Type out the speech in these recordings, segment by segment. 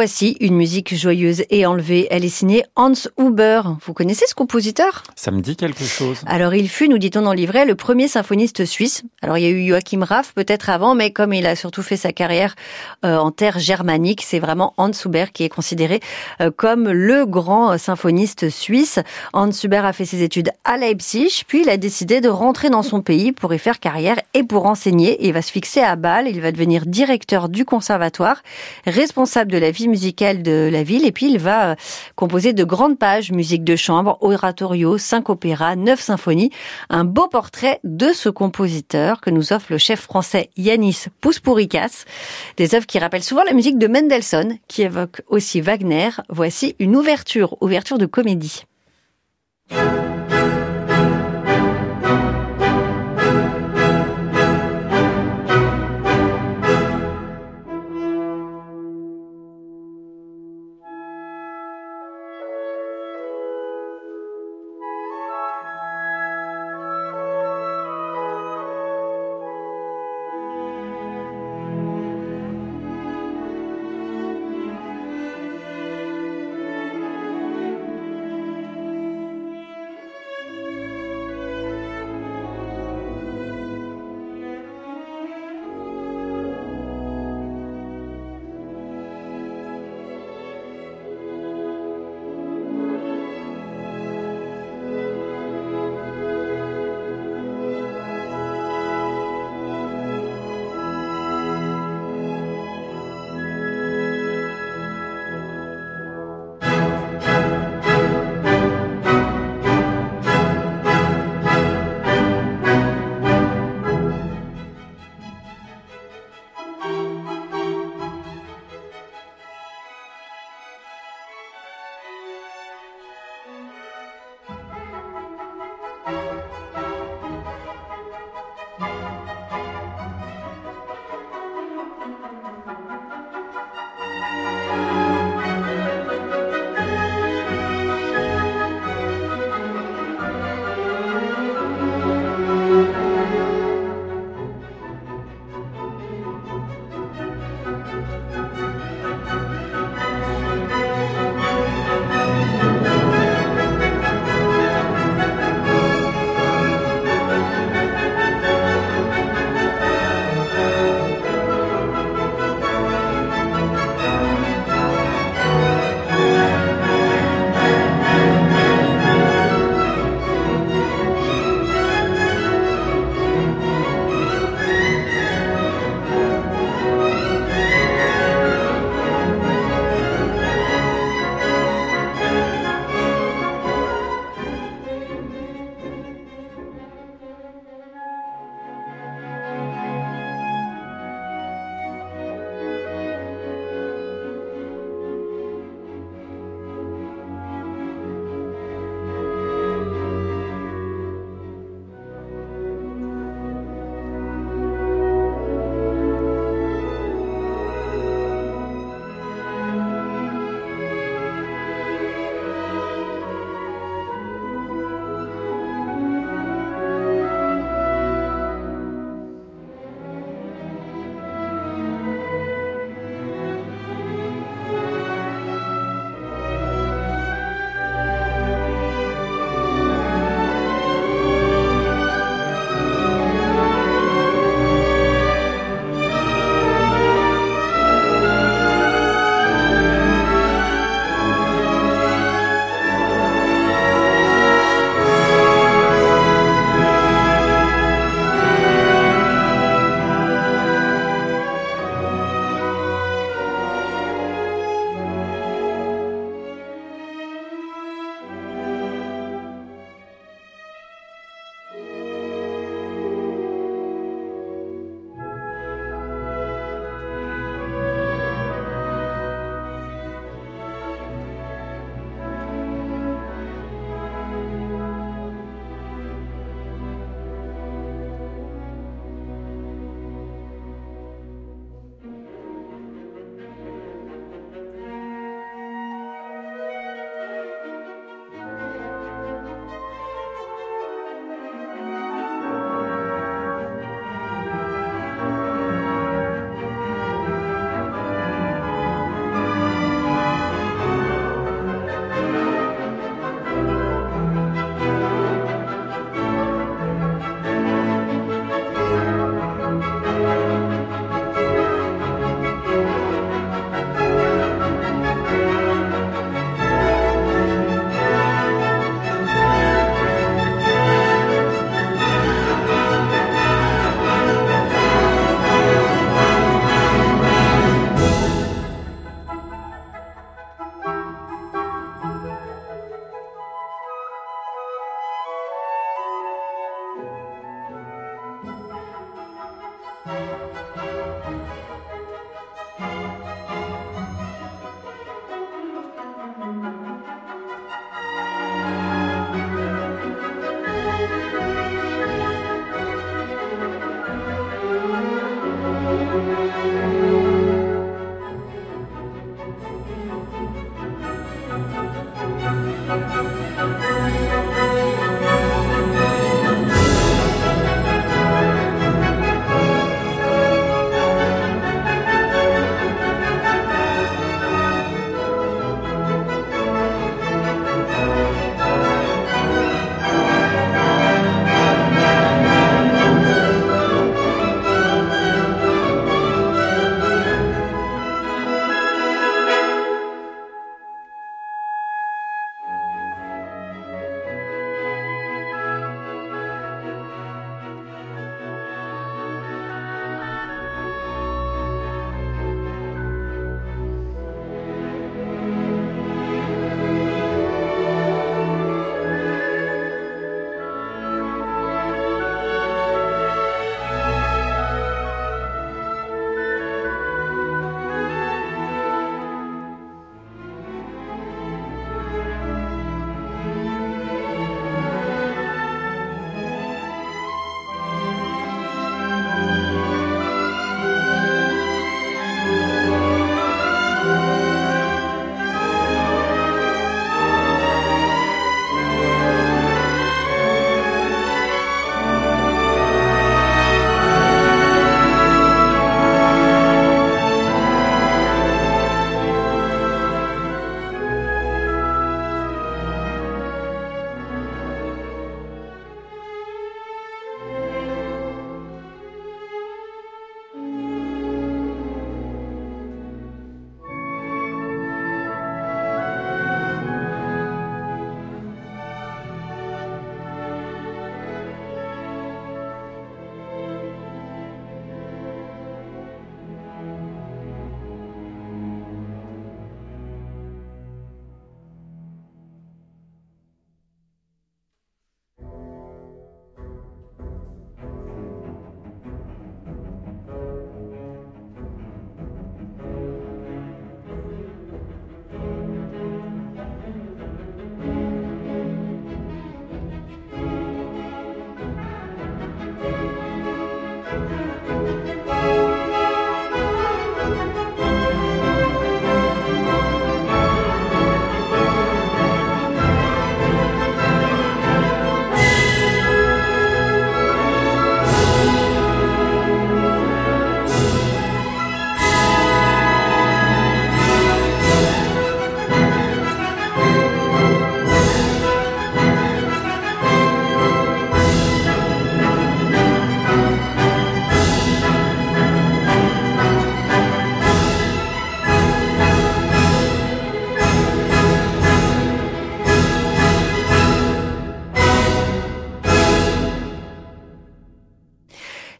Voici une musique joyeuse et enlevée. Elle est signée Hans Huber. Vous connaissez ce compositeur? Ça me dit quelque chose. Alors il fut, nous dit-on dans le livret, le premier symphoniste suisse. Alors il y a eu Joachim Raff peut-être avant, mais comme il a surtout fait sa carrière euh, en terre germanique, c'est vraiment Hans Huber qui est considéré euh, comme le grand symphoniste suisse. Hans Huber a fait ses études à Leipzig, puis il a décidé de rentrer dans son pays pour y faire carrière et pour enseigner. Il va se fixer à Bâle, il va devenir directeur du conservatoire, responsable de la vie musicale de la ville, et puis il va euh, composer de grandes pages, musique de chambre, oratorio, cinq opéras, neuf symphonies, un beau portrait de ce compositeur que nous offre le chef français Yanis Pouspourikas, des œuvres qui rappellent souvent la musique de Mendelssohn, qui évoque aussi Wagner. Voici une ouverture, ouverture de comédie.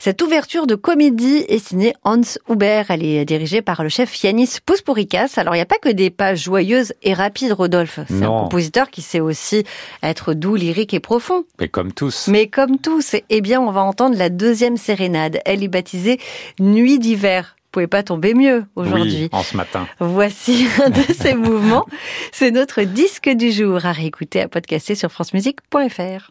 Cette ouverture de comédie est signée Hans Huber. Elle est dirigée par le chef Yanis Pousporikas. Alors, il n'y a pas que des pages joyeuses et rapides, Rodolphe. C'est un compositeur qui sait aussi être doux, lyrique et profond. Mais comme tous. Mais comme tous. Eh bien, on va entendre la deuxième sérénade. Elle est baptisée Nuit d'hiver pouvez pas tomber mieux aujourd'hui. Oui, en ce matin. Voici un de ces mouvements. C'est notre disque du jour à réécouter, à podcaster sur francemusique.fr.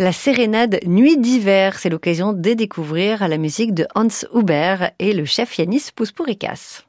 La sérénade Nuit d'hiver, c'est l'occasion de découvrir la musique de Hans Huber et le chef Yanis Pouspourikas.